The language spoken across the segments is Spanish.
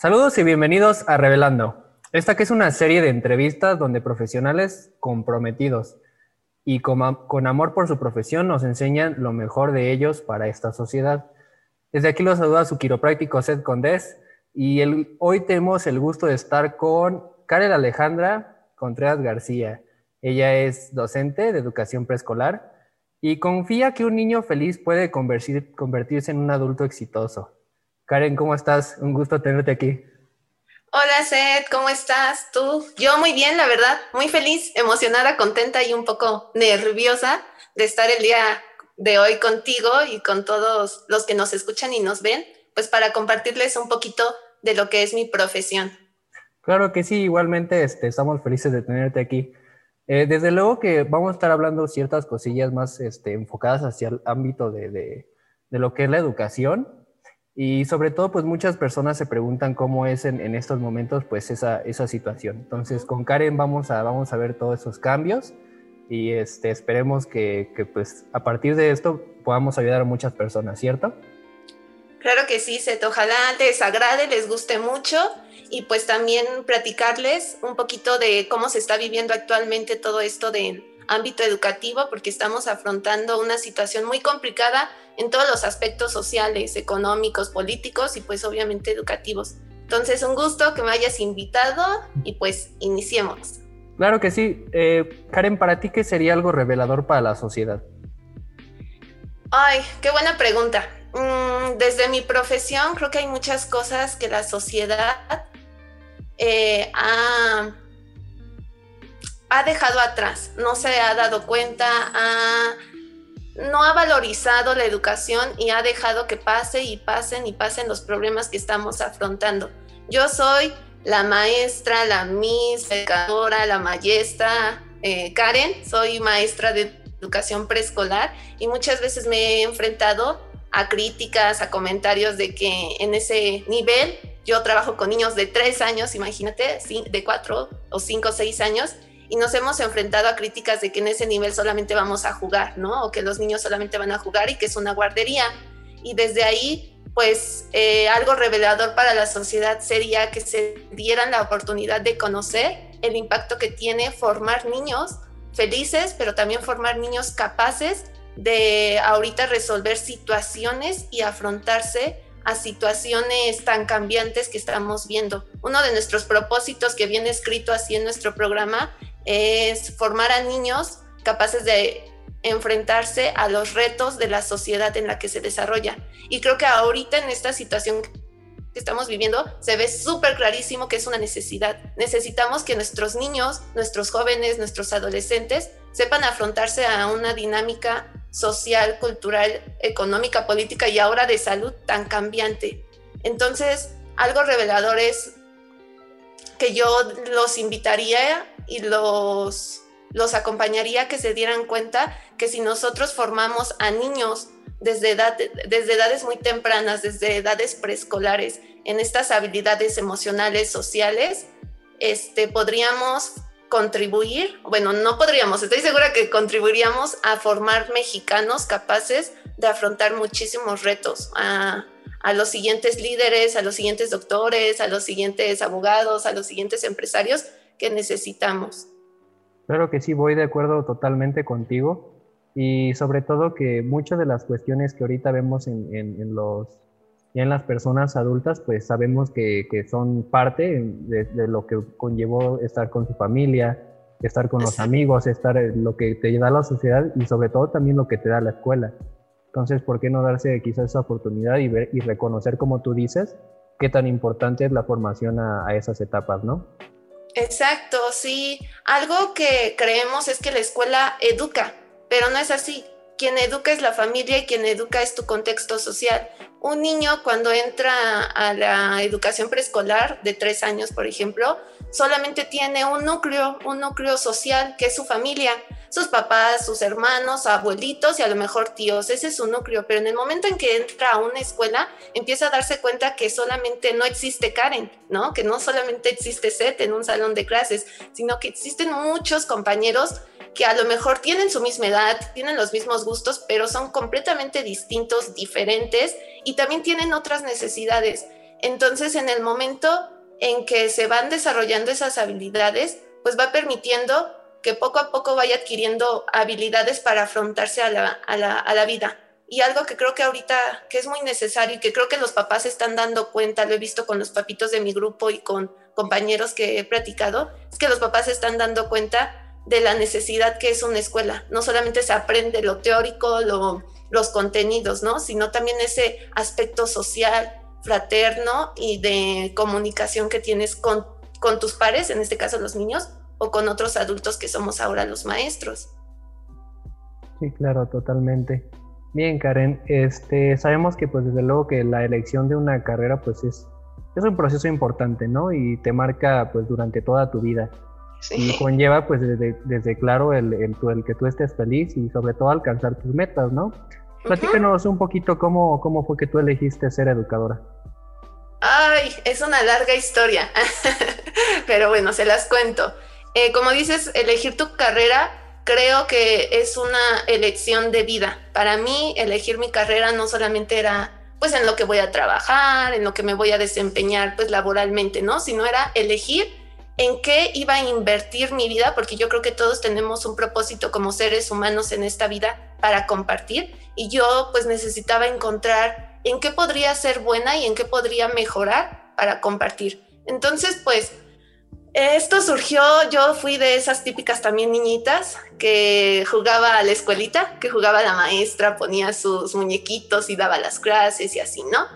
Saludos y bienvenidos a Revelando. Esta que es una serie de entrevistas donde profesionales comprometidos y con, amor por su profesión nos enseñan lo mejor de ellos para esta sociedad. Desde aquí los saluda su quiropráctico Seth Condés y hoy tenemos el gusto de estar con Karel Alejandra Contreras García. Ella es docente de educación preescolar y confía que un niño feliz puede convertirse en un adulto exitoso. Karen, ¿cómo estás? Un gusto tenerte aquí. Hola Seth, ¿cómo estás? ¿Tú? Yo muy bien, la verdad, muy feliz, emocionada, contenta y un poco nerviosa de estar el día de hoy contigo y con todos los que nos escuchan y nos ven, pues para compartirles un poquito de lo que es mi profesión. Claro que sí, igualmente este, estamos felices de tenerte aquí. Eh, desde luego que vamos a estar hablando ciertas cosillas más este, enfocadas hacia el ámbito de, de, de lo que es la educación, y sobre todo, pues muchas personas se preguntan cómo es en, en estos momentos, pues esa, esa situación. Entonces, con Karen vamos a, vamos a ver todos esos cambios y este, esperemos que, que, pues a partir de esto podamos ayudar a muchas personas, ¿cierto? Claro que sí, Seth. Ojalá les agrade, les guste mucho y pues también platicarles un poquito de cómo se está viviendo actualmente todo esto del ámbito educativo, porque estamos afrontando una situación muy complicada en todos los aspectos sociales, económicos, políticos y pues obviamente educativos. Entonces, un gusto que me hayas invitado y pues iniciemos. Claro que sí. Eh, Karen, ¿para ti qué sería algo revelador para la sociedad? Ay, qué buena pregunta. Mm, desde mi profesión creo que hay muchas cosas que la sociedad eh, ha, ha, dejado atrás, no se ha dado cuenta, ha no ha valorizado la educación y ha dejado que pase y pasen y pasen los problemas que estamos afrontando. Yo soy la maestra, la miss, educadora, la maestra eh, Karen, soy maestra de educación preescolar y muchas veces me he enfrentado a críticas, a comentarios de que en ese nivel yo trabajo con niños de tres años, imagínate, de cuatro o cinco o seis años, y nos hemos enfrentado a críticas de que en ese nivel solamente vamos a jugar, ¿no? O que los niños solamente van a jugar y que es una guardería. Y desde ahí, pues eh, algo revelador para la sociedad sería que se dieran la oportunidad de conocer el impacto que tiene formar niños felices, pero también formar niños capaces de ahorita resolver situaciones y afrontarse a situaciones tan cambiantes que estamos viendo. Uno de nuestros propósitos que viene escrito así en nuestro programa es formar a niños capaces de enfrentarse a los retos de la sociedad en la que se desarrolla. Y creo que ahorita en esta situación que estamos viviendo se ve súper clarísimo que es una necesidad. Necesitamos que nuestros niños, nuestros jóvenes, nuestros adolescentes sepan afrontarse a una dinámica social, cultural, económica, política y ahora de salud tan cambiante. Entonces, algo revelador es que yo los invitaría y los, los acompañaría que se dieran cuenta que si nosotros formamos a niños desde, edad, desde edades muy tempranas, desde edades preescolares, en estas habilidades emocionales, sociales, este, podríamos contribuir, bueno, no podríamos, estoy segura que contribuiríamos a formar mexicanos capaces de afrontar muchísimos retos, a, a, los siguientes líderes, a los siguientes doctores, a los siguientes abogados, a los siguientes empresarios que necesitamos. Claro que sí, voy de acuerdo totalmente contigo y sobre todo que muchas de las cuestiones que ahorita vemos en, en, los, en las personas adultas, pues sabemos que, que son parte de, de, lo que conllevó estar con su familia, estar con los amigos, estar lo que te da la sociedad y sobre todo también lo que te da la escuela. Entonces, ¿por qué no darse quizás esa oportunidad y, ver, y reconocer, como tú dices, qué tan importante es la formación a, a esas etapas, ¿no? Exacto, sí. Algo que creemos es que la escuela educa, pero no es así. Quien educa es la familia y quien educa es tu contexto social. Un niño cuando entra a la educación preescolar de tres años, por ejemplo, solamente tiene un núcleo, un núcleo social que es su familia sus papás, sus hermanos, abuelitos y a lo mejor tíos, ese es su núcleo, pero en el momento en que entra a una escuela, empieza a darse cuenta que solamente no existe Karen, ¿no? Que no solamente existe Seth en un salón de clases, sino que existen muchos compañeros que a lo mejor tienen su misma edad, tienen los mismos gustos, pero son completamente distintos, diferentes y también tienen otras necesidades. Entonces, en el momento en que se van desarrollando esas habilidades, pues va permitiendo que poco a poco vaya adquiriendo habilidades para afrontarse a la, a la, a la vida. Y algo que creo que ahorita que es muy necesario y que creo que los papás están dando cuenta, lo he visto con los papitos de mi grupo y con compañeros que he platicado, es que los papás están dando cuenta de la necesidad que es una escuela. No solamente se aprende lo teórico, lo, los contenidos, ¿no? Sino también ese aspecto social, fraterno y de comunicación que tienes con, con tus pares, en este caso los niños, o con otros adultos que somos ahora los maestros. Sí, claro, totalmente. Bien, Karen, este, sabemos que pues desde luego que la elección de una carrera pues es, es un proceso importante, ¿no? Y te marca pues durante toda tu vida. Y conlleva pues desde, desde claro el, el, el, que tú estés feliz y sobre todo alcanzar tus metas, ¿no? Platícanos un poquito cómo, cómo fue que tú elegiste ser educadora. Ay, es una larga historia, pero bueno, se las cuento. Eh, como dices, elegir tu carrera creo que es una elección de vida. Para mí, elegir mi carrera no solamente era pues en lo que voy a trabajar, en lo que me voy a desempeñar pues laboralmente, ¿no? Sino era elegir en qué iba a invertir mi vida, porque yo creo que todos tenemos un propósito como seres humanos en esta vida para compartir y yo pues necesitaba encontrar en qué podría ser buena y en qué podría mejorar para compartir. Entonces pues esto surgió, yo fui de esas típicas también niñitas que jugaba a la escuelita, que jugaba a la maestra, ponía sus muñequitos y daba las clases y así, ¿no?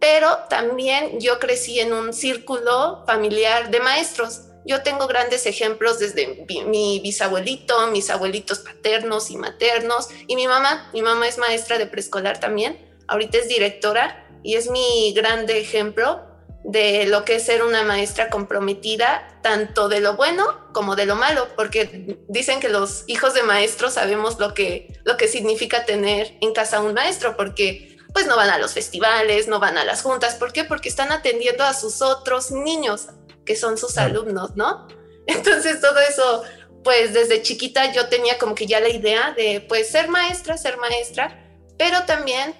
Pero también yo crecí en un círculo familiar de maestros. Yo tengo grandes ejemplos desde mi bisabuelito, mis abuelitos paternos y maternos, y mi mamá, mi mamá es maestra de preescolar también, ahorita es directora y es mi grande ejemplo de lo que es ser una maestra comprometida, tanto de lo bueno como de lo malo, porque dicen que los hijos de maestros sabemos lo que, lo que significa tener en casa un maestro, porque pues no van a los festivales, no van a las juntas, ¿por qué? Porque están atendiendo a sus otros niños, que son sus alumnos, ¿no? Entonces todo eso, pues desde chiquita yo tenía como que ya la idea de pues ser maestra, ser maestra, pero también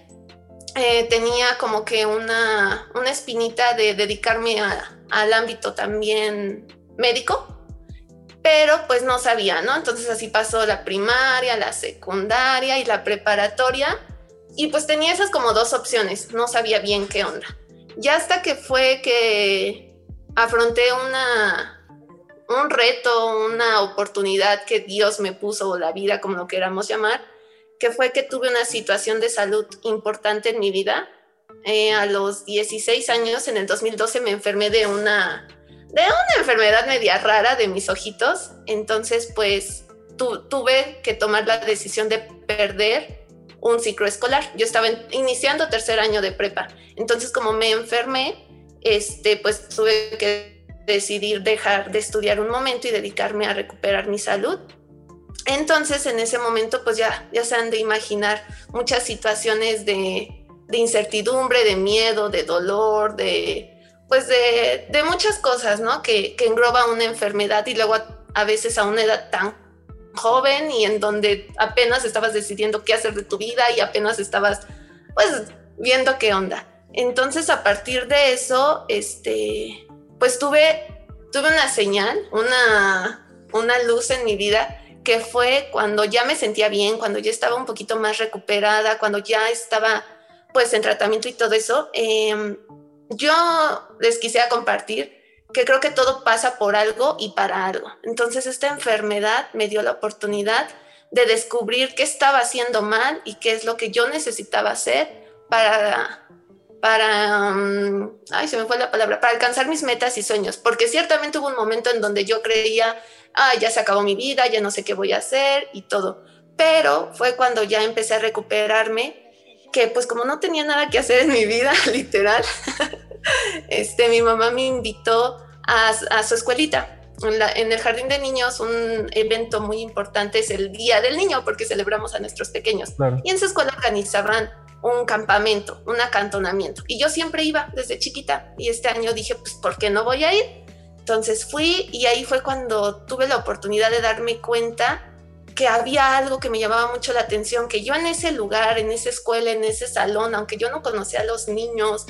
eh, tenía como que una, una espinita de dedicarme al ámbito también médico, pero pues no sabía, ¿no? Entonces así pasó la primaria, la secundaria y la preparatoria, y pues tenía esas como dos opciones, no sabía bien qué onda. Ya hasta que fue que afronté una, un reto, una oportunidad que Dios me puso, o la vida, como lo queramos llamar, que fue que tuve una situación de salud importante en mi vida. Eh, a los 16 años, en el 2012, me enfermé de una, de una enfermedad media rara de mis ojitos. Entonces, pues tuve que tomar la decisión de perder un ciclo escolar. Yo estaba iniciando tercer año de prepa. Entonces, como me enfermé, este, pues tuve que decidir dejar de estudiar un momento y dedicarme a recuperar mi salud. Entonces, en ese momento, pues ya, ya se han de imaginar muchas situaciones de, de incertidumbre, de miedo, de dolor, de, pues de, de muchas cosas, ¿no? Que, que, engloba una enfermedad y luego a, a, veces a una edad tan joven y en donde apenas estabas decidiendo qué hacer de tu vida y apenas estabas, pues, viendo qué onda. Entonces, a partir de eso, este, pues tuve, tuve una señal, una, una luz en mi vida que fue cuando ya me sentía bien, cuando ya estaba un poquito más recuperada, cuando ya estaba pues en tratamiento y todo eso, eh, yo les quise compartir que creo que todo pasa por algo y para algo. Entonces esta enfermedad me dio la oportunidad de descubrir qué estaba haciendo mal y qué es lo que yo necesitaba hacer para para, um, ay, se me fue la palabra, para alcanzar mis metas y sueños, porque ciertamente hubo un momento en donde yo creía, ah, ya se acabó mi vida, ya no sé qué voy a hacer y todo, pero fue cuando ya empecé a recuperarme, que pues como no tenía nada que hacer en mi vida, literal, este, mi mamá me invitó a, a su escuelita. En, la, en, el jardín de niños un evento muy importante es el Día del Niño porque celebramos a nuestros pequeños. Claro. Y en su escuela organizaban un campamento, un acantonamiento. Y yo siempre iba desde chiquita y este año dije, pues, ¿por qué no voy a ir? Entonces fui y ahí fue cuando tuve la oportunidad de darme cuenta que había algo que me llamaba mucho la atención, que yo en ese lugar, en esa escuela, en ese salón, aunque yo no conocía a los niños,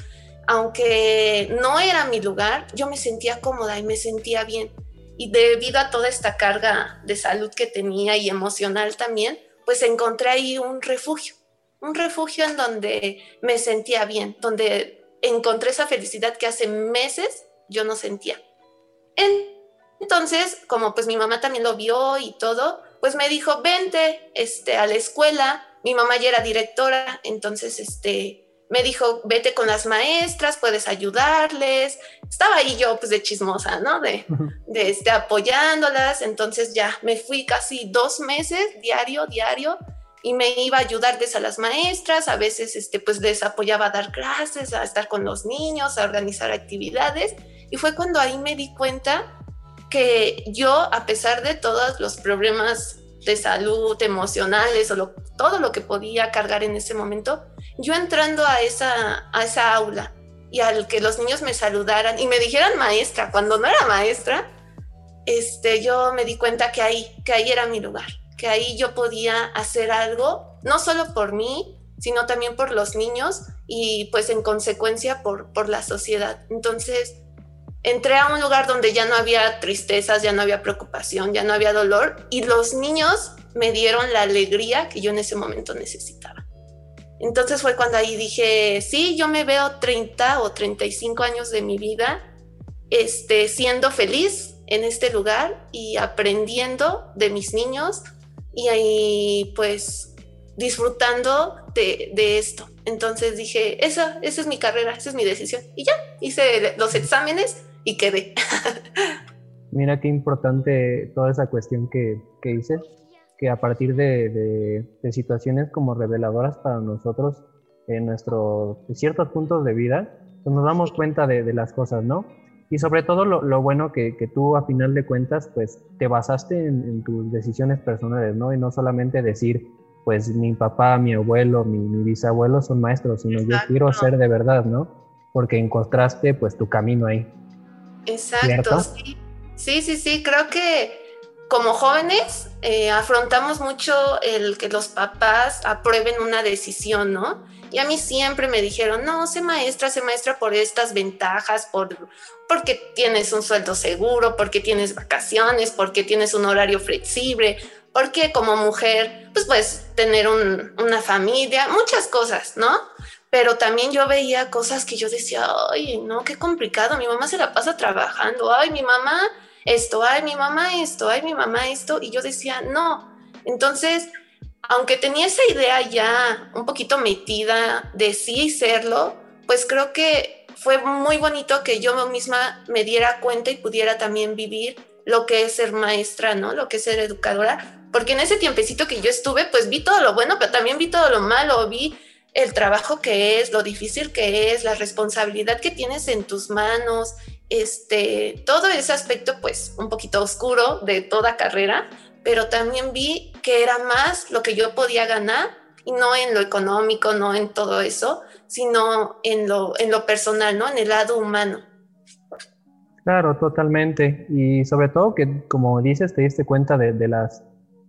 aunque no era mi lugar, yo me sentía cómoda y me sentía bien. Y debido a toda esta carga de salud que tenía y emocional también, pues encontré ahí un refugio, un refugio en donde me sentía bien, donde encontré esa felicidad que hace meses yo no sentía. Entonces, como pues mi mamá también lo vio y todo, pues me dijo, vente este, a la escuela. Mi mamá ya era directora, entonces este, me dijo, vete con las maestras, puedes ayudarles. Estaba ahí yo pues de chismosa, ¿no? De, de este, apoyándolas. Entonces ya me fui casi dos meses, diario, diario, y me iba a ayudar a las maestras. A veces este, pues les apoyaba a dar clases, a estar con los niños, a organizar actividades. Y fue cuando ahí me di cuenta que yo, a pesar de todos los problemas de salud, emocionales o todo lo que podía cargar en ese momento, yo entrando a esa, a esa aula y al que los niños me saludaran y me dijeran maestra, cuando no era maestra, este, yo me di cuenta que ahí, que ahí era mi lugar, que ahí yo podía hacer algo, no solo por mí, sino también por los niños y pues en consecuencia por, por la sociedad. Entonces, entré a un lugar donde ya no había tristezas, ya no había preocupación, ya no había dolor y los niños me dieron la alegría que yo en ese momento necesitaba. Entonces fue cuando ahí dije, sí, yo me veo 30 o 35 años de mi vida este, siendo feliz en este lugar y aprendiendo de mis niños y ahí pues disfrutando de, de esto. Entonces dije, esa, esa es mi carrera, esa es mi decisión. Y ya, hice los exámenes y quedé. Mira qué importante toda esa cuestión que, que dices, que a partir de, de, situaciones como reveladoras para nosotros en nuestros ciertos puntos de vida, pues nos damos cuenta de, las cosas, ¿no? Y sobre todo lo, lo bueno que, que, tú a final de cuentas, pues te basaste en, tus decisiones personales, ¿no? Y no solamente decir, pues mi papá, mi abuelo, mi, mi bisabuelo son maestros, sino yo quiero ser de verdad, ¿no? Porque encontraste pues tu camino ahí. Exacto, sí. sí, sí, sí, creo que como jóvenes eh, afrontamos mucho el que los papás aprueben una decisión, ¿no? Y a mí siempre me dijeron, no, sé maestra, sé maestra por estas ventajas, por, porque tienes un sueldo seguro, porque tienes vacaciones, porque tienes un horario flexible, porque como mujer, pues puedes tener una familia, muchas cosas, ¿no? pero también yo veía cosas que yo decía, ay, no, qué complicado, mi mamá se la pasa trabajando, ay, mi mamá esto, ay, mi mamá esto, ay, mi mamá esto, y yo decía, no. Entonces, aunque tenía esa idea ya un poquito metida de sí serlo, pues creo que fue muy bonito que yo misma me diera cuenta y pudiera también vivir lo que es ser maestra, ¿no? Lo que es ser educadora, porque en ese tiempecito que yo estuve, pues vi todo lo bueno, pero también vi todo lo malo, vi el trabajo que es, lo difícil que es, la responsabilidad que tienes en tus manos, este, todo ese aspecto pues un poquito oscuro de toda carrera, pero también vi que era más lo que yo podía ganar y no en lo económico, no en todo eso, sino en lo, en lo personal, ¿no? En el lado humano. Claro, totalmente. Y sobre todo que, como dices, te diste cuenta de, de las,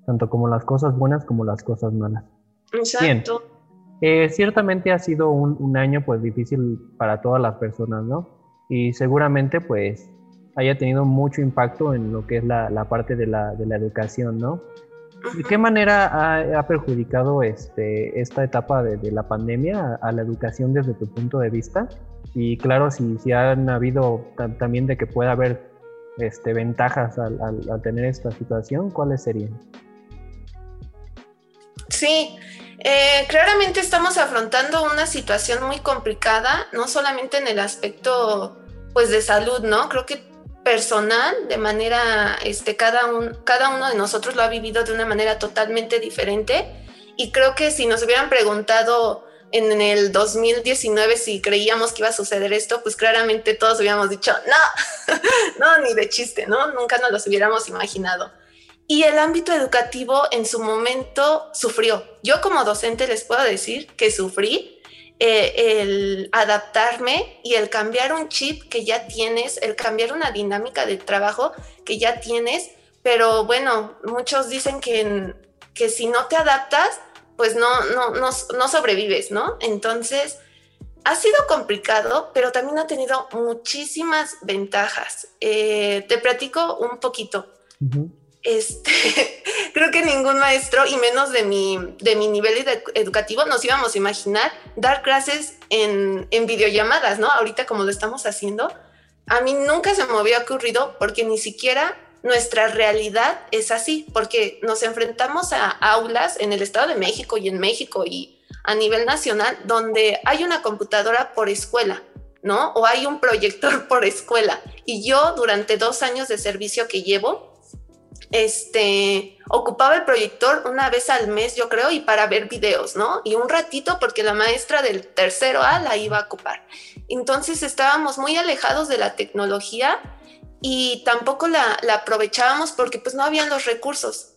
tanto como las cosas buenas como las cosas malas. Exacto. Eh, ciertamente ha sido un, año pues difícil para todas las personas, ¿no? Y seguramente pues haya tenido mucho impacto en lo que es la, parte de la, educación, ¿no? ¿De qué manera ha, perjudicado este, esta etapa de, la pandemia a, la educación desde tu punto de vista? Y claro, si, si han habido también de que pueda haber este, ventajas al, al tener esta situación, ¿cuáles serían? Sí, eh, claramente estamos afrontando una situación muy complicada, no solamente en el aspecto pues de salud, ¿no? Creo que personal, de manera, este, cada, un, cada uno de nosotros lo ha vivido de una manera totalmente diferente y creo que si nos hubieran preguntado en el 2019 si creíamos que iba a suceder esto, pues claramente todos hubiéramos dicho, no, no, ni de chiste, ¿no? Nunca nos los hubiéramos imaginado. Y el ámbito educativo en su momento sufrió. Yo como docente les puedo decir que sufrí eh, el adaptarme y el cambiar un chip que ya tienes, el cambiar una dinámica de trabajo que ya tienes, pero bueno, muchos dicen que, que si no te adaptas, pues no, no, no, no sobrevives, ¿no? Entonces, ha sido complicado, pero también ha tenido muchísimas ventajas. Eh, te platico un poquito. Este, creo que ningún maestro, y menos de mi, de mi nivel educativo, nos íbamos a imaginar dar clases en, en videollamadas, ¿no? Ahorita como lo estamos haciendo, a mí nunca se me había ocurrido porque ni siquiera nuestra realidad es así, porque nos enfrentamos a aulas en el Estado de México y en México y a nivel nacional donde hay una computadora por escuela, ¿no? O hay un proyector por escuela. Y yo durante dos años de servicio que llevo, este, ocupaba el proyector una vez al mes, yo creo, y para ver videos, ¿no? Y un ratito porque la maestra del tercero A la iba a ocupar. Entonces estábamos muy alejados de la tecnología y tampoco la, aprovechábamos porque pues no habían los recursos.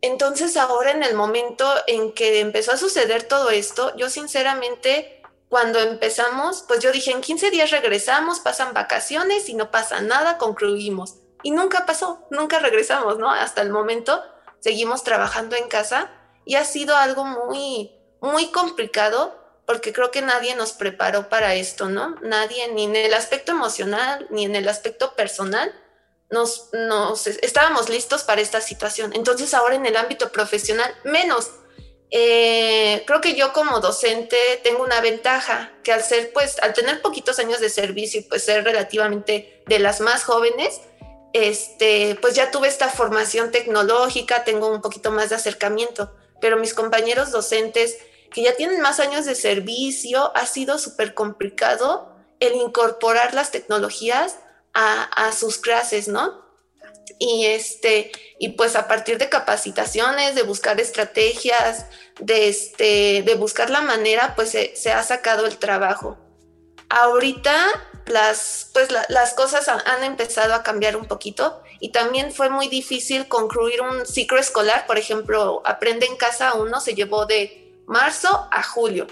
Entonces ahora en el momento en que empezó a suceder todo esto, yo sinceramente cuando empezamos, pues yo dije, en 15 días regresamos, pasan vacaciones y no pasa nada, concluimos. Y nunca pasó, nunca regresamos, ¿no? Hasta el momento seguimos trabajando en casa y ha sido algo muy, muy complicado porque creo que nadie nos preparó para esto, ¿no? Nadie, ni en el aspecto emocional, ni en el aspecto personal, nos, nos estábamos listos para esta situación. Entonces ahora en el ámbito profesional, menos. Eh, creo que yo como docente tengo una ventaja que al ser, pues, al tener poquitos años de servicio y pues ser relativamente de las más jóvenes, este, pues ya tuve esta formación tecnológica, tengo un poquito más de acercamiento, pero mis compañeros docentes que ya tienen más años de servicio, ha sido súper complicado el incorporar las tecnologías a, sus clases, ¿no? Y este, y pues a partir de capacitaciones, de buscar estrategias, de este, de buscar la manera, pues se, ha sacado el trabajo. Ahorita las, pues las cosas han empezado a cambiar un poquito y también fue muy difícil concluir un ciclo escolar. Por ejemplo, Aprende en Casa uno se llevó de marzo a julio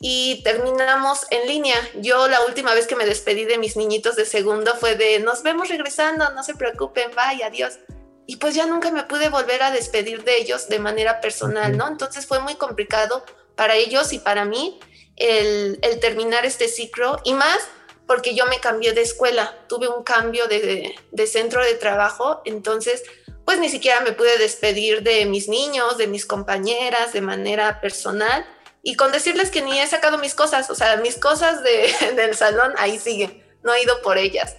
y terminamos en línea. Yo la última vez que me despedí de mis niñitos de segundo fue de nos vemos regresando, no se preocupen, bye, adiós. Y pues ya nunca me pude volver a despedir de ellos de manera personal, ¿no? Entonces fue muy complicado para ellos y para mí el, terminar este ciclo y más porque yo me cambié de escuela, tuve un cambio de, centro de trabajo, entonces pues ni siquiera me pude despedir de mis niños, de mis compañeras de manera personal y con decirles que ni he sacado mis cosas, o sea, mis cosas de, del salón ahí siguen, no he ido por ellas.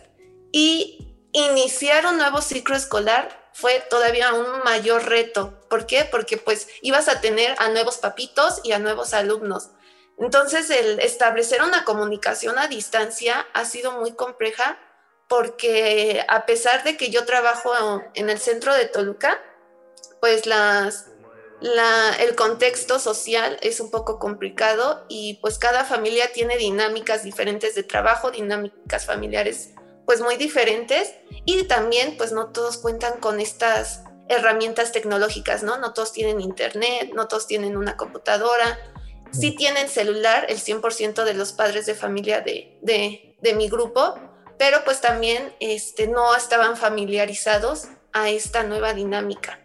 Y iniciar un nuevo ciclo escolar fue todavía un mayor reto. ¿Por qué? Porque pues ibas a tener a nuevos papitos y a nuevos alumnos. Entonces el establecer una comunicación a distancia ha sido muy compleja porque a pesar de que yo trabajo en el centro de Toluca, pues el contexto social es un poco complicado y pues cada familia tiene dinámicas diferentes de trabajo, dinámicas familiares pues muy diferentes y también pues no todos cuentan con estas herramientas tecnológicas, ¿no? No todos tienen internet, no todos tienen una computadora, sí tienen celular el 100% de los padres de familia de, de, de mi grupo, pero pues también este, no estaban familiarizados a esta nueva dinámica.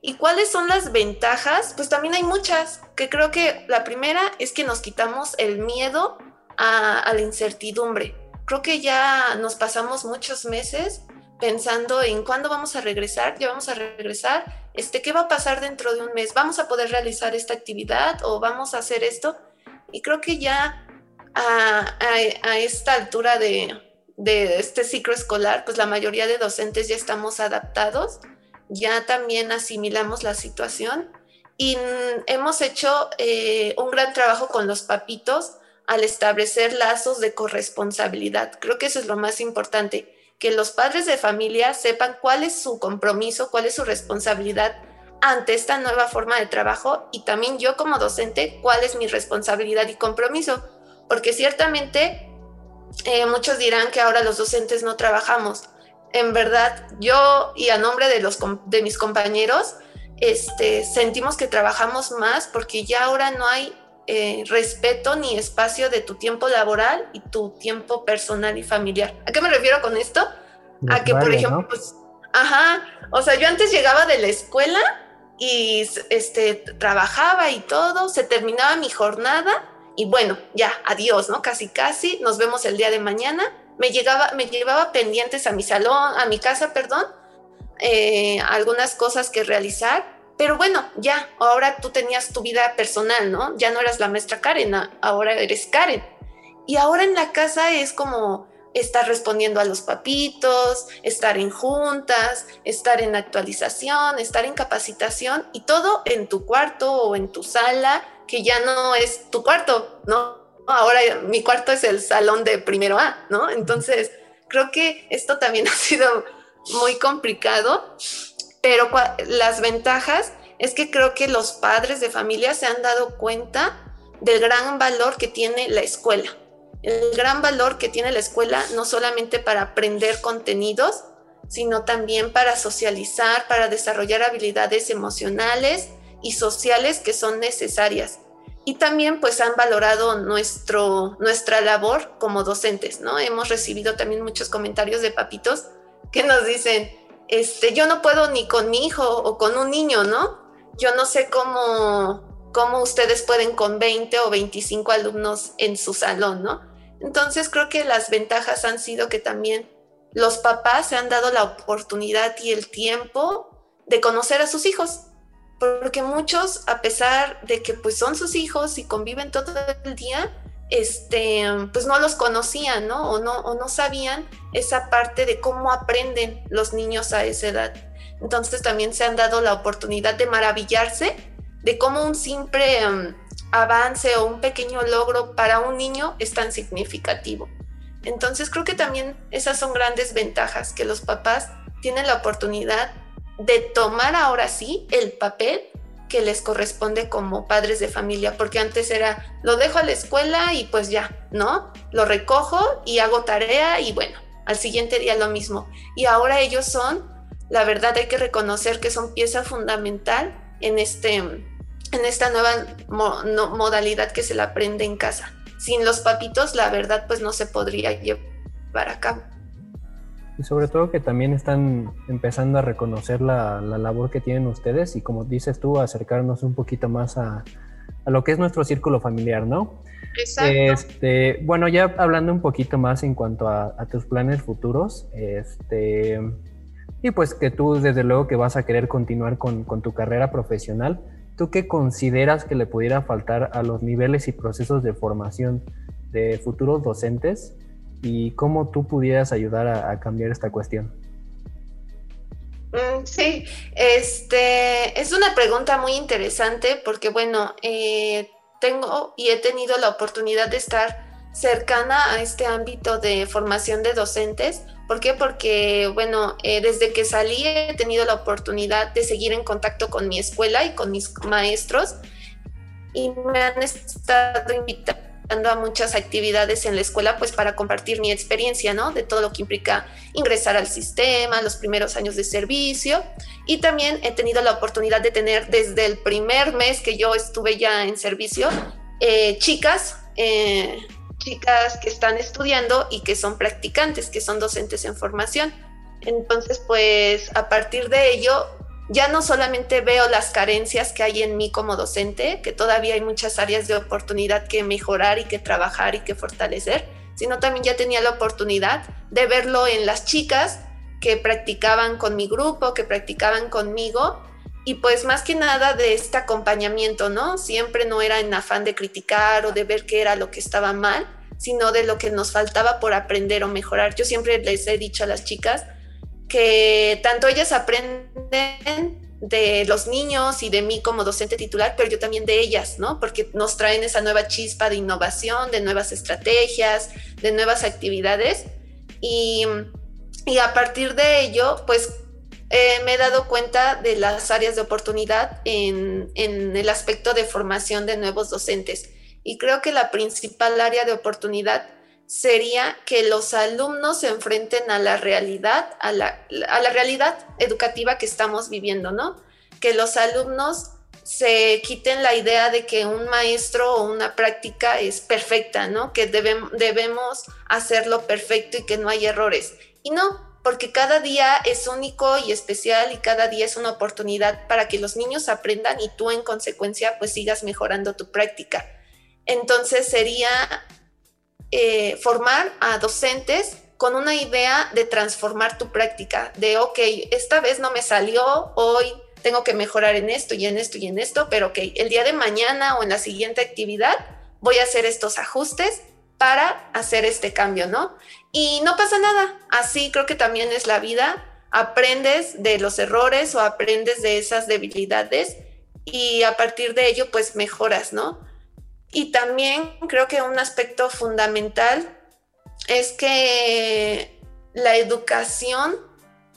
¿Y cuáles son las ventajas? Pues también hay muchas, que creo que la primera es que nos quitamos el miedo a, la incertidumbre. Creo que ya nos pasamos muchos meses pensando en cuándo vamos a regresar, ya vamos a regresar, este, ¿qué va a pasar dentro de un mes? ¿Vamos a poder realizar esta actividad o vamos a hacer esto? Y creo que ya a esta altura de, este ciclo escolar, pues la mayoría de docentes ya estamos adaptados, ya también asimilamos la situación y hemos hecho eh, un gran trabajo con los papitos al establecer lazos de corresponsabilidad. Creo que eso es lo más importante, que los padres de familia sepan cuál es su compromiso, cuál es su responsabilidad ante esta nueva forma de trabajo y también yo como docente, cuál es mi responsabilidad y compromiso, porque ciertamente eh, muchos dirán que ahora los docentes no trabajamos. En verdad, yo y a nombre de, los, de mis compañeros, este, sentimos que trabajamos más porque ya ahora no hay eh, respeto ni espacio de tu tiempo laboral y tu tiempo personal y familiar. ¿A qué me refiero con esto? a que, por ejemplo, pues, ajá, o sea, yo antes llegaba de la escuela y este, trabajaba y todo, se terminaba mi jornada y bueno, ya, adiós, ¿no? Casi, casi, nos vemos el día de mañana. Me, llegaba, me llevaba pendientes a mi salón, a mi casa, perdón, eh, algunas cosas que realizar, pero bueno, ya, ahora tú tenías tu vida personal, ¿no? Ya no eras la maestra Karen, ahora eres Karen. Y ahora en la casa es como estar respondiendo a los papitos, estar en juntas, estar en actualización, estar en capacitación y todo en tu cuarto o en tu sala, que ya no es tu cuarto, ¿no? Ahora mi cuarto es el salón de primero A, ¿no? Entonces, creo que esto también ha sido muy complicado, pero las ventajas es que creo que los padres de familia se han dado cuenta del gran valor que tiene la escuela el gran valor que tiene la escuela no solamente para aprender contenidos, sino también para socializar, para desarrollar habilidades emocionales y sociales que son necesarias. Y también pues han valorado nuestro, nuestra labor como docentes, ¿no? Hemos recibido también muchos comentarios de papitos que nos dicen, este, yo no puedo ni con mi hijo o con un niño, ¿no? Yo no sé cómo, cómo ustedes pueden con 20 o 25 alumnos en su salón, ¿no? Entonces creo que las ventajas han sido que también los papás se han dado la oportunidad y el tiempo de conocer a sus hijos, porque muchos, a pesar de que pues son sus hijos y conviven todo el día, este, pues no los conocían, ¿no? O, ¿no? o no sabían esa parte de cómo aprenden los niños a esa edad. Entonces también se han dado la oportunidad de maravillarse de cómo un simple em, avance o un pequeño logro para un niño es tan significativo. Entonces creo que también esas son grandes ventajas, que los papás tienen la oportunidad de tomar ahora sí el papel que les corresponde como padres de familia, porque antes era, lo dejo a la escuela y pues ya, ¿no? Lo recojo y hago tarea y bueno, al siguiente día lo mismo. Y ahora ellos son, la verdad hay que reconocer que son pieza fundamental en este en esta nueva modalidad que se la aprende en casa. Sin los papitos, la verdad, pues no se podría llevar a cabo. Y sobre todo que también están empezando a reconocer la, labor que tienen ustedes y como dices tú, acercarnos un poquito más a, lo que es nuestro círculo familiar, ¿no? Exacto. Este, bueno, ya hablando un poquito más en cuanto a, tus planes futuros, este, y pues que tú desde luego que vas a querer continuar con, con tu carrera profesional, ¿tú qué consideras que le pudiera faltar a los niveles y procesos de formación de futuros docentes y cómo tú pudieras ayudar a, cambiar esta cuestión? Mm, sí, este es una pregunta muy interesante porque bueno, eh, tengo y he tenido la oportunidad de estar cercana a este ámbito de formación de docentes ¿Por qué? Porque, bueno, eh, desde que salí he tenido la oportunidad de seguir en contacto con mi escuela y con mis maestros y me han estado invitando a muchas actividades en la escuela pues para compartir mi experiencia, ¿no? De todo lo que implica ingresar al sistema, los primeros años de servicio y también he tenido la oportunidad de tener desde el primer mes que yo estuve ya en servicio, eh, chicas, eh, chicas que están estudiando y que son practicantes, que son docentes en formación. Entonces, pues a partir de ello, ya no solamente veo las carencias que hay en mí como docente, que todavía hay muchas áreas de oportunidad que mejorar y que trabajar y que fortalecer, sino también ya tenía la oportunidad de verlo en las chicas que practicaban con mi grupo, que practicaban conmigo y pues más que nada de este acompañamiento, ¿no? Siempre no era en afán de criticar o de ver qué era lo que estaba mal, sino de lo que nos faltaba por aprender o mejorar. Yo siempre les he dicho a las chicas que tanto ellas aprenden de los niños y de mí como docente titular, pero yo también de ellas, ¿no? Porque nos traen esa nueva chispa de innovación, de nuevas estrategias, de nuevas actividades. Y, y a partir de ello, pues eh, me he dado cuenta de las áreas de oportunidad en, el aspecto de formación de nuevos docentes. Y creo que la principal área de oportunidad sería que los alumnos se enfrenten a la realidad, a la, a la realidad educativa que estamos viviendo, ¿no? Que los alumnos se quiten la idea de que un maestro o una práctica es perfecta, ¿no? Que debemos hacerlo perfecto y que no hay errores. Y no, porque cada día es único y especial y cada día es una oportunidad para que los niños aprendan y tú en consecuencia pues sigas mejorando tu práctica. Entonces sería eh, formar a docentes con una idea de transformar tu práctica, de, ok, esta vez no me salió, hoy tengo que mejorar en esto y en esto y en esto, pero ok, el día de mañana o en la siguiente actividad voy a hacer estos ajustes para hacer este cambio, ¿no? Y no pasa nada, así creo que también es la vida, aprendes de los errores o aprendes de esas debilidades y a partir de ello pues mejoras, ¿no? Y también creo que un aspecto fundamental es que la educación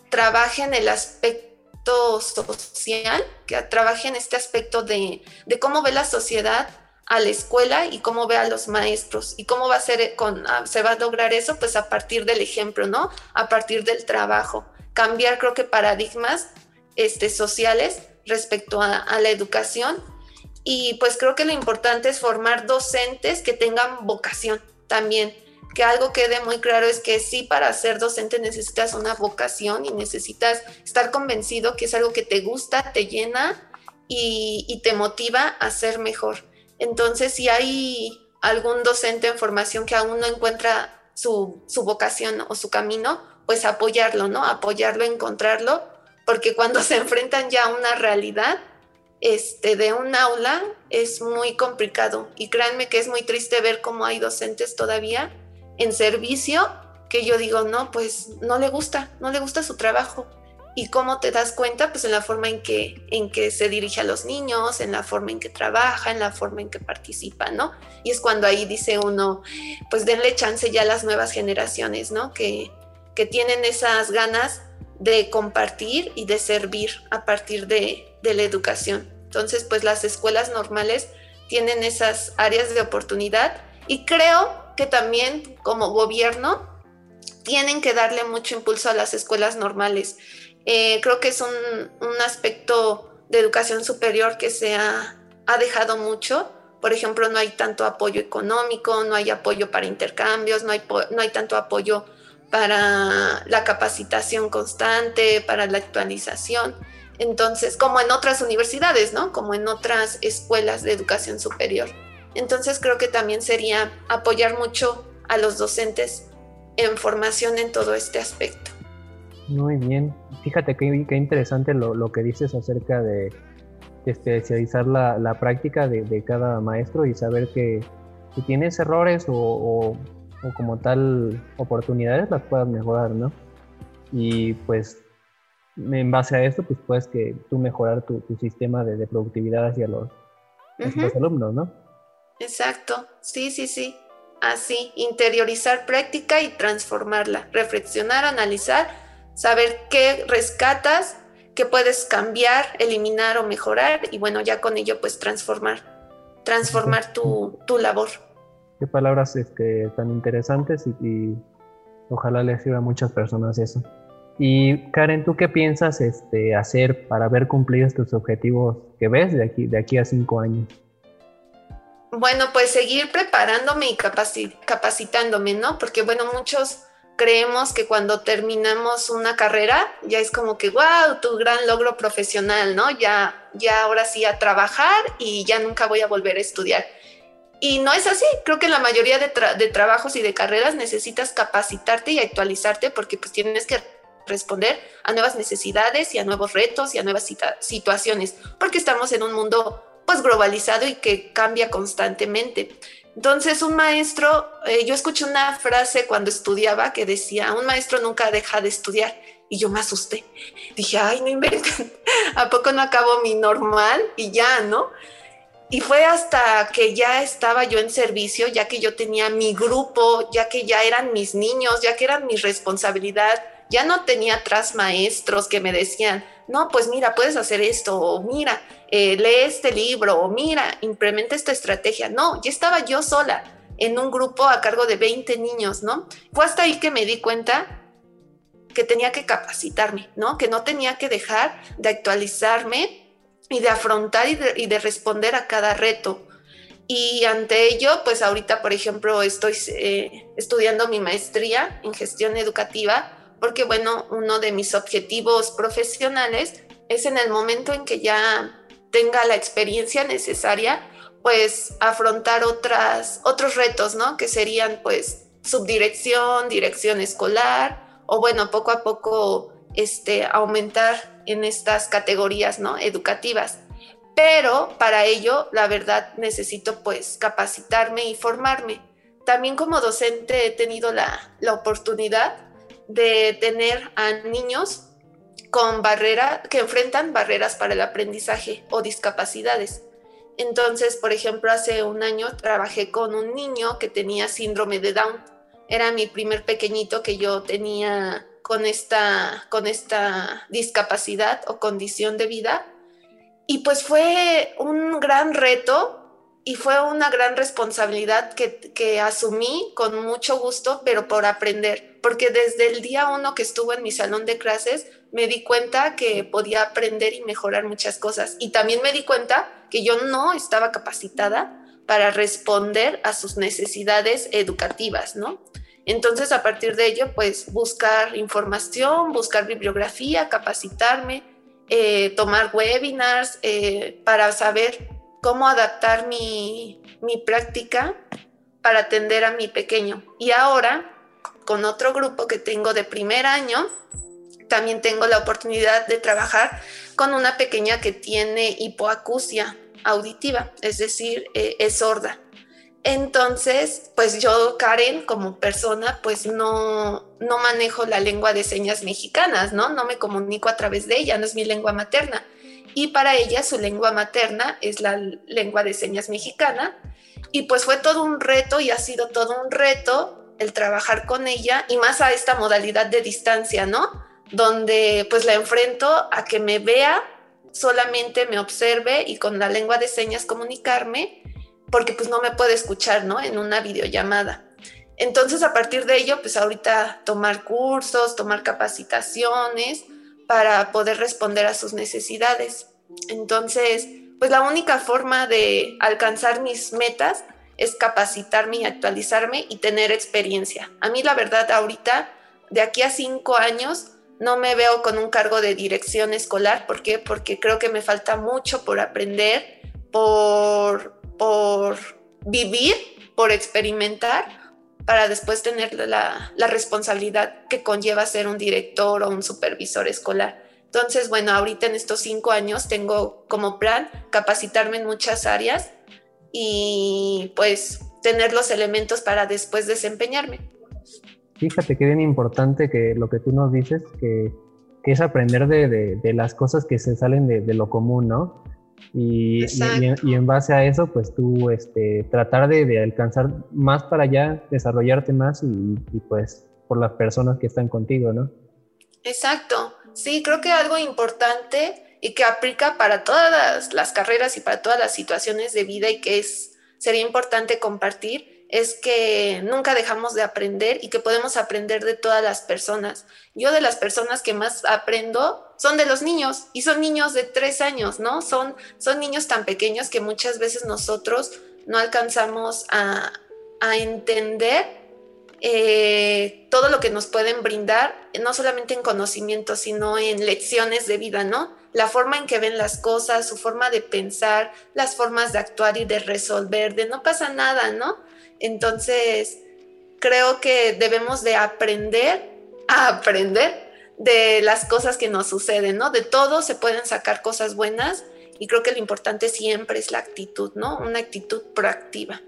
trabaje en el aspecto social, que trabaje en este aspecto de, de cómo ve la sociedad a la escuela y cómo ve a los maestros y cómo va a ser con, ah, se va a lograr eso pues a partir del ejemplo, ¿no? A partir del trabajo. Cambiar creo que paradigmas este, sociales respecto a, a la educación y pues creo que lo importante es formar docentes que tengan vocación también. Que algo quede muy claro es que sí, para ser docente necesitas una vocación y necesitas estar convencido que es algo que te gusta, te llena y, te motiva a ser mejor. Entonces, si hay algún docente en formación que aún no encuentra su, vocación o su camino, pues apoyarlo, ¿no? Apoyarlo, encontrarlo, porque cuando se enfrentan ya a una realidad este, de un aula es muy complicado. Y créanme que es muy triste ver cómo hay docentes todavía en servicio que yo digo, no, pues no le gusta, no le gusta su trabajo. ¿Y cómo te das cuenta? Pues en la forma en que, en que se dirige a los niños, en la forma en que trabaja, en la forma en que participa, ¿no? Y es cuando ahí dice uno, pues denle chance ya a las nuevas generaciones, ¿no? Que, que tienen esas ganas de compartir y de servir a partir de, de la educación. Entonces, pues las escuelas normales tienen esas áreas de oportunidad y creo que también como gobierno tienen que darle mucho impulso a las escuelas normales eh, creo que es un, aspecto de educación superior que se ha, dejado mucho. Por ejemplo, no hay tanto apoyo económico, no hay apoyo para intercambios, no hay, no hay tanto apoyo para la capacitación constante, para la actualización. Entonces, como en otras universidades, ¿no? Como en otras escuelas de educación superior. Entonces, creo que también sería apoyar mucho a los docentes en formación en todo este aspecto. Muy bien. Fíjate qué, interesante lo, que dices acerca de especializar la, la práctica de, cada maestro y saber que si tienes errores o, como tal oportunidades las puedas mejorar, ¿no? Y pues en base a esto, pues puedes que tú mejorar tu, sistema de, productividad hacia los, los alumnos, ¿no? Exacto, sí, sí, sí. Así, interiorizar práctica y transformarla, reflexionar, analizar saber qué rescatas, qué puedes cambiar, eliminar o mejorar y bueno, ya con ello pues transformar, transformar tu, labor. Qué palabras este, tan interesantes y, ojalá les sirva a muchas personas eso. Y Karen, ¿tú qué piensas este, hacer para ver cumplidos tus objetivos que ves de aquí, de aquí a cinco años? Bueno, pues seguir preparándome y capacitándome, ¿no? Porque bueno, muchos creemos que cuando terminamos una carrera ya es como que, wow, tu gran logro profesional, ¿no? Ya, ya ahora sí a trabajar y ya nunca voy a volver a estudiar. Y no es así, creo que la mayoría de, trabajos y de carreras necesitas capacitarte y actualizarte porque pues tienes que responder a nuevas necesidades y a nuevos retos y a nuevas situaciones, porque estamos en un mundo pues globalizado y que cambia constantemente. Entonces, un maestro, eh, yo escuché una frase cuando estudiaba que decía, un maestro nunca deja de estudiar. Y yo me asusté. Dije, ay, no inventen, ¿a poco no acabo mi normal? Y ya, ¿no? Y fue hasta que ya estaba yo en servicio, ya que yo tenía mi grupo, ya que ya eran mis niños, ya que eran mi responsabilidad, ya no tenía atrás maestros que me decían, no, pues mira, puedes hacer esto, o mira, eh, lee este libro, o mira, implementa esta estrategia. No, ya estaba yo sola en un grupo a cargo de 20 niños, ¿no? Fue hasta ahí que me di cuenta que tenía que capacitarme, ¿no? Que no tenía que dejar de actualizarme y de afrontar y de, responder a cada reto. Y ante ello, pues ahorita, por ejemplo, estoy eh, estudiando mi maestría en gestión educativa porque bueno, uno de mis objetivos profesionales es en el momento en que ya tenga la experiencia necesaria, pues afrontar otras, otros retos, ¿no? Que serían pues subdirección, dirección escolar o bueno, poco a poco este, aumentar en estas categorías, ¿no? Educativas. Pero para ello, la verdad, necesito pues capacitarme y formarme. También como docente he tenido la, la oportunidad de tener a niños con barreras que enfrentan barreras para el aprendizaje o discapacidades. Entonces, por ejemplo, hace un año trabajé con un niño que tenía síndrome de Down. Era mi primer pequeñito que yo tenía con esta, con esta discapacidad o condición de vida. Y pues fue un gran reto y fue una gran responsabilidad que, que, asumí con mucho gusto, pero por aprender, porque desde el día uno que estuvo en mi salón de clases, me di cuenta que podía aprender y mejorar muchas cosas. Y también me di cuenta que yo no estaba capacitada para responder a sus necesidades educativas, ¿no? Entonces, a partir de ello, pues buscar información, buscar bibliografía, capacitarme, eh, tomar webinars eh, para saber cómo adaptar mi, mi práctica para atender a mi pequeño. Y ahora, con otro grupo que tengo de primer año, también tengo la oportunidad de trabajar con una pequeña que tiene hipoacusia auditiva, es decir, eh, es sorda. Entonces, pues yo, Karen, como persona, pues no, no manejo la lengua de señas mexicanas, ¿no? No me comunico a través de ella, no es mi lengua materna y para ella su lengua materna es la lengua de señas mexicana y pues fue todo un reto y ha sido todo un reto el trabajar con ella y más a esta modalidad de distancia, ¿no? Donde pues la enfrento a que me vea, solamente me observe y con la lengua de señas comunicarme, porque pues no me puede escuchar, ¿no? En una videollamada. Entonces a partir de ello, pues ahorita tomar cursos, tomar capacitaciones, para poder responder a sus necesidades. Entonces, pues la única forma de alcanzar mis metas es capacitarme y actualizarme y tener experiencia. A mí la verdad ahorita, de aquí a cinco años, no me veo con un cargo de dirección escolar. ¿Por qué? Porque creo que me falta mucho por aprender, por, por vivir, por experimentar para después tener la, responsabilidad que conlleva ser un director o un supervisor escolar. Entonces, bueno, ahorita en estos cinco años tengo como plan capacitarme en muchas áreas y pues tener los elementos para después desempeñarme. Fíjate que bien importante que lo que tú nos dices, que, es aprender de, las cosas que se salen de, de lo común, ¿no? Y, y, en base a eso, pues tú este, tratar de, alcanzar más para allá, desarrollarte más y, pues por las personas que están contigo, ¿no? Exacto. Sí, creo que algo importante y que aplica para todas las carreras y para todas las situaciones de vida y que es, sería importante compartir es que nunca dejamos de aprender y que podemos aprender de todas las personas. Yo de las personas que más aprendo son de los niños y son niños de tres años, ¿no? Son, son niños tan pequeños que muchas veces nosotros no alcanzamos a, entender eh, todo lo que nos pueden brindar, no solamente en conocimiento, sino en lecciones de vida, ¿no? La forma en que ven las cosas, su forma de pensar, las formas de actuar y de resolver, de no pasa nada, ¿no? Entonces, creo que debemos de aprender a aprender de las cosas que nos suceden, ¿no? De todo se pueden sacar cosas buenas y creo que lo importante siempre es la actitud, ¿no? Una actitud proactiva.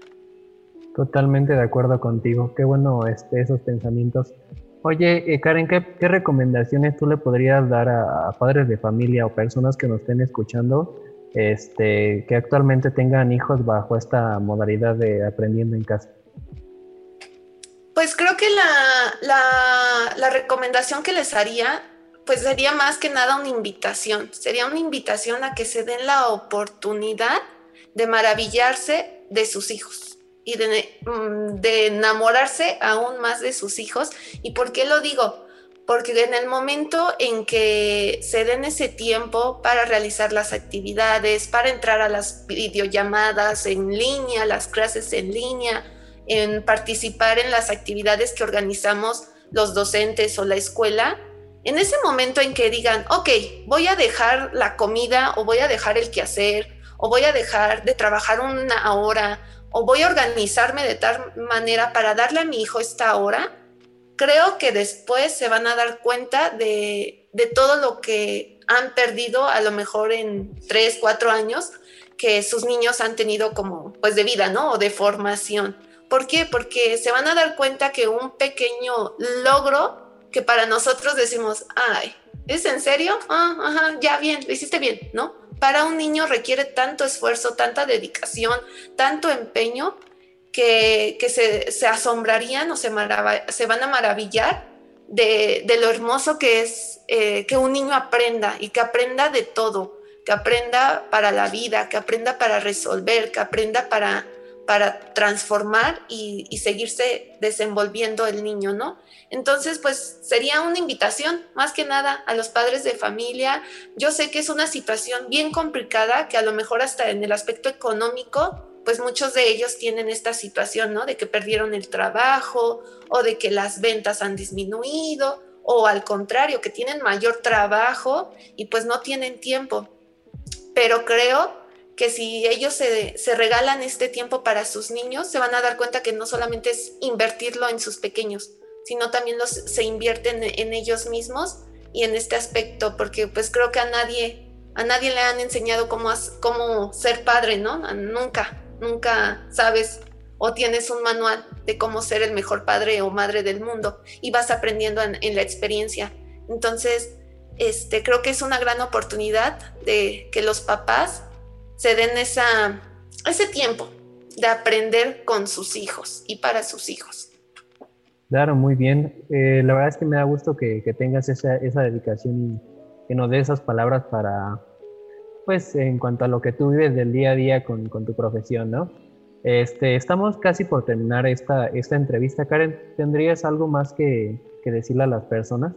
Totalmente de acuerdo contigo. Qué bueno este, esos pensamientos. Oye, eh, Karen, ¿qué, recomendaciones tú le podrías dar a, padres de familia o personas que nos estén escuchando este, que actualmente tengan hijos bajo esta modalidad de aprendiendo en casa? Pues creo que la, la, recomendación que les haría, pues sería más que nada una invitación, sería una invitación a que se den la oportunidad de maravillarse de sus hijos y de, mm, de enamorarse aún más de sus hijos. ¿Y por qué lo digo? Porque en el momento en que se den ese tiempo para realizar las actividades, para entrar a las videollamadas en línea, las clases en línea, en participar en las actividades que organizamos los docentes o la escuela, en ese momento en que digan, ok, voy a dejar la comida o voy a dejar el quehacer o voy a dejar de trabajar una hora, o voy a organizarme de tal manera para darle a mi hijo esta hora, creo que después se van a dar cuenta de, de todo lo que han perdido a lo mejor en tres, cuatro años que sus niños han tenido como pues de vida, ¿no? O de formación. ¿Por qué? Porque se van a dar cuenta que un pequeño logro que para nosotros decimos, ay, ¿es en serio? Ah, ajá, ya bien, lo hiciste bien, ¿no? Para un niño requiere tanto esfuerzo, tanta dedicación, tanto empeño, que, se, se, asombrarían o se, se, van a maravillar de, de lo hermoso que es eh, que un niño aprenda y que aprenda de todo, que aprenda para la vida, que aprenda para resolver, que aprenda para para transformar y, seguirse desenvolviendo el niño, ¿no? Entonces, pues sería una invitación, más que nada, a los padres de familia. Yo sé que es una situación bien complicada, que a lo mejor hasta en el aspecto económico, pues muchos de ellos tienen esta situación, ¿no? De que perdieron el trabajo o de que las ventas han disminuido o al contrario, que tienen mayor trabajo y pues no tienen tiempo. Pero creo que si ellos se, regalan este tiempo para sus niños, se van a dar cuenta que no solamente es invertirlo en sus pequeños, sino también los, se invierten en, ellos mismos y en este aspecto, porque pues creo que a nadie, a nadie le han enseñado cómo, cómo ser padre, ¿no? Nunca, nunca sabes o tienes un manual de cómo ser el mejor padre o madre del mundo y vas aprendiendo en, la experiencia. Entonces, este, creo que es una gran oportunidad de que los papás se den esa, ese tiempo de aprender con sus hijos y para sus hijos. Claro, muy bien. Eh, la verdad es que me da gusto que, tengas esa, esa, dedicación y que nos dé esas palabras para, pues, en cuanto a lo que tú vives del día a día con, tu profesión, ¿no? Este, estamos casi por terminar esta, esta entrevista. Karen, ¿tendrías algo más que, decirle a las personas?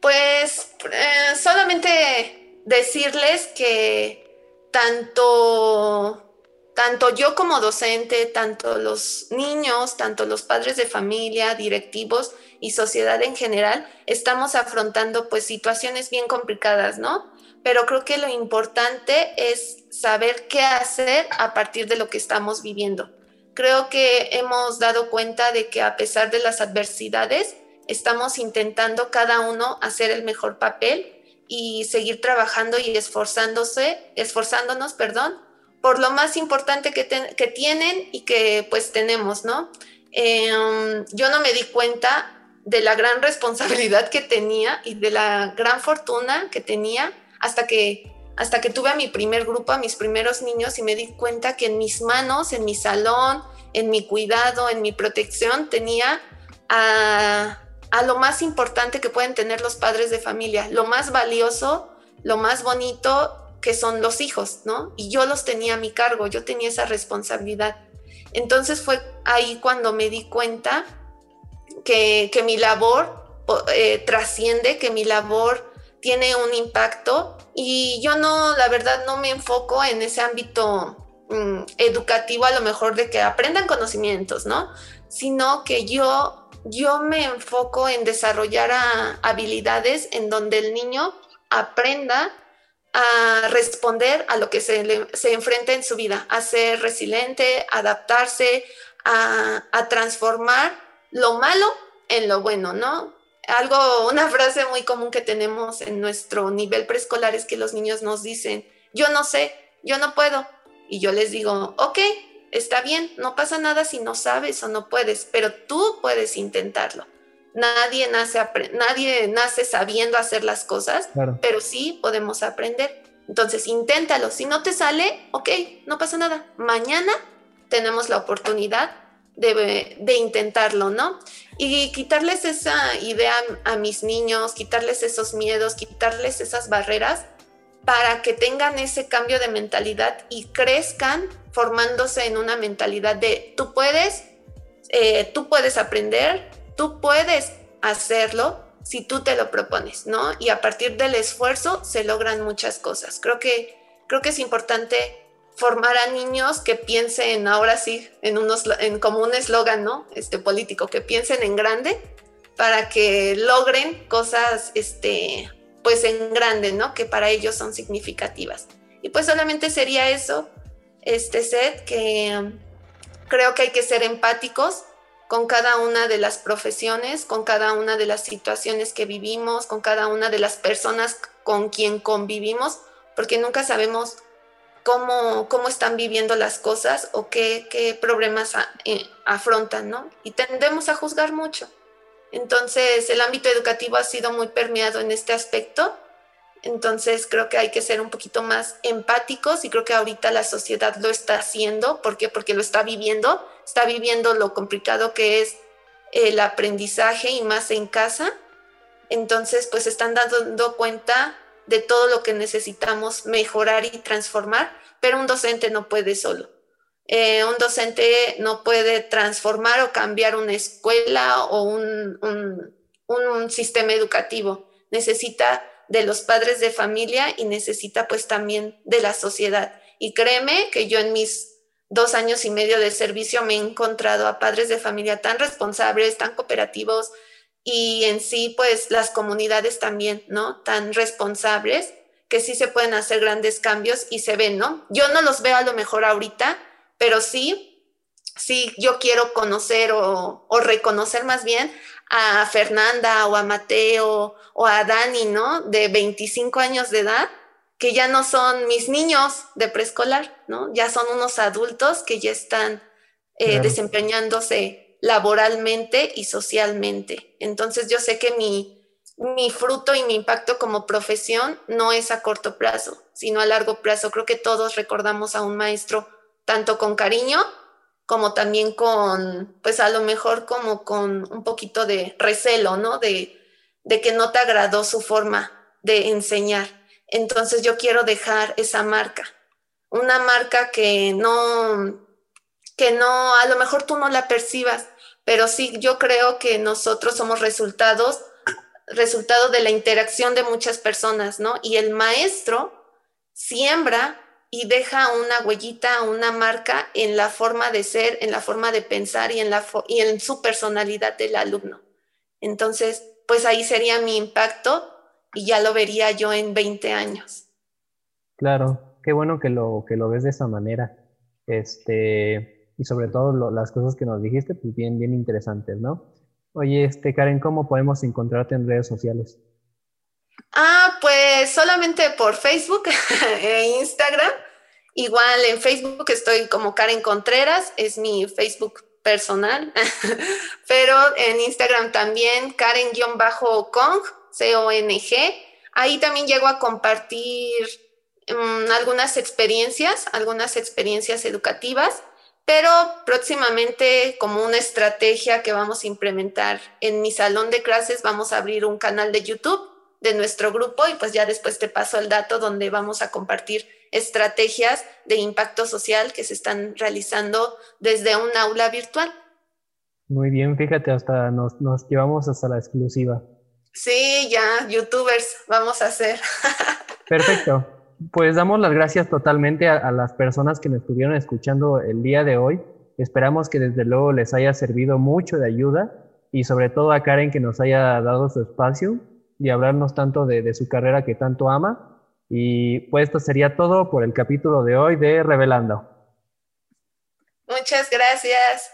Pues eh, solamente decirles que tanto, tanto yo como docente, tanto los niños, tanto los padres de familia, directivos y sociedad en general, estamos afrontando pues situaciones bien complicadas, ¿no? Pero creo que lo importante es saber qué hacer a partir de lo que estamos viviendo. Creo que hemos dado cuenta de que a pesar de las adversidades, estamos intentando cada uno hacer el mejor papel y seguir trabajando y esforzándose, esforzándonos, perdón, por lo más importante que, que tienen y que pues tenemos, ¿no? Em, yo no me di cuenta de la gran responsabilidad que tenía y de la gran fortuna que tenía hasta que hasta que tuve a mi primer grupo, a mis primeros niños y me di cuenta que en mis manos, en mi salón, en mi cuidado, en mi protección tenía a a lo más importante que pueden tener los padres de familia, lo más valioso, lo más bonito que son los hijos, ¿no? Y yo los tenía a mi cargo, yo tenía esa responsabilidad. Entonces fue ahí cuando me di cuenta que, mi labor eh, trasciende, que mi labor tiene un impacto y yo no, la verdad, no me enfoco en ese ámbito mm, educativo a lo mejor de que aprendan conocimientos, ¿no? Sino que yo yo me enfoco en desarrollar habilidades en donde el niño aprenda a responder a lo que se, se enfrenta en su vida, a ser resiliente, adaptarse, a, a, transformar lo malo en lo bueno, ¿no? Algo, una frase muy común que tenemos en nuestro nivel preescolar es que los niños nos dicen, yo no sé, yo no puedo. Y yo les digo, ok, está bien, no pasa nada si no sabes o no puedes, pero tú puedes intentarlo. Nadie nace, nadie nace sabiendo hacer las cosas, pero sí podemos aprender. Entonces, inténtalo. Si no te sale, ok, no pasa nada. Mañana tenemos la oportunidad de, de, intentarlo, ¿no? Y quitarles esa idea a mis niños, quitarles esos miedos, quitarles esas barreras para que tengan ese cambio de mentalidad y crezcan formándose en una mentalidad de tú puedes, eh, tú puedes aprender, tú puedes hacerlo si tú te lo propones, ¿no? Y a partir del esfuerzo se logran muchas cosas. Creo que, creo que es importante formar a niños que piensen ahora sí en unos en como un eslogan no este político que piensen en grande para que logren cosas este pues en grande no que para ellos son significativas. Y pues solamente sería eso, este set, que um, creo que hay que ser empáticos con cada una de las profesiones, con cada una de las situaciones que vivimos, con cada una de las personas con quien convivimos, porque nunca sabemos cómo, cómo están viviendo las cosas o qué, qué problemas eh, afrontan, ¿no? Y tendemos a juzgar mucho. Entonces, el ámbito educativo ha sido muy permeado en este aspecto. Entonces, creo que hay que ser un poquito más empáticos y creo que ahorita la sociedad lo está haciendo. ¿Por qué? Porque lo está viviendo. Está viviendo lo complicado que es el aprendizaje y más en casa. Entonces, pues están dando cuenta de todo lo que necesitamos mejorar y transformar, pero un docente no puede solo. Eh, un docente no puede transformar o cambiar una escuela o un, un, sistema educativo. Necesita de los padres de familia y necesita pues también de la sociedad. Y créeme que yo en mis dos años y medio de servicio me he encontrado a padres de familia tan responsables, tan cooperativos y en sí pues las comunidades también, ¿no? Tan responsables que sí se pueden hacer grandes cambios y se ven, ¿no? Yo no los veo a lo mejor ahorita, pero sí, sí, yo quiero conocer o, reconocer más bien a Fernanda o a Mateo o a Dani, ¿no? De 25 años de edad, que ya no son mis niños de preescolar, ¿no? Ya son unos adultos que ya están eh, desempeñándose laboralmente y socialmente. Entonces yo sé que mi, mi fruto y mi impacto como profesión no es a corto plazo, sino a largo plazo. Creo que todos recordamos a un maestro tanto con cariño como también con, pues a lo mejor como con un poquito de recelo, ¿no? De, de que no te agradó su forma de enseñar. Entonces yo quiero dejar esa marca, una marca que no, que no, a lo mejor tú no la percibas, pero sí yo creo que nosotros somos resultados, resultado de la interacción de muchas personas, ¿no? Y el maestro siembra y deja una huellita, una marca en la forma de ser, en la forma de pensar y en, la y en su personalidad del alumno. Entonces, pues ahí sería mi impacto y ya lo vería yo en 20 años. Claro, qué bueno que lo, que lo ves de esa manera. Este, y sobre todo las cosas que nos dijiste, pues bien, bien interesantes, ¿no? Oye, este, Karen, ¿cómo podemos encontrarte en redes sociales? Ah, pues solamente por Facebook e Instagram. Igual en Facebook estoy como Karen Contreras, es mi Facebook personal, pero en Instagram también Karen-Kong, C-O-N-G. Ahí también llego a compartir mm, algunas experiencias, algunas experiencias educativas, pero próximamente como una estrategia que vamos a implementar en mi salón de clases, vamos a abrir un canal de YouTube de nuestro grupo y pues ya después te paso el dato donde vamos a compartir estrategias de impacto social que se están realizando desde un aula virtual. Muy bien, fíjate, hasta nos, nos llevamos hasta la exclusiva. Sí, ya, youtubers, vamos a hacer. Perfecto. Pues damos las gracias totalmente a, las personas que nos estuvieron escuchando el día de hoy. Esperamos que desde luego les haya servido mucho de ayuda y sobre todo a Karen que nos haya dado su espacio y hablarnos tanto de, su carrera que tanto ama. Y pues esto sería todo por el capítulo de hoy de Revelando. Muchas gracias.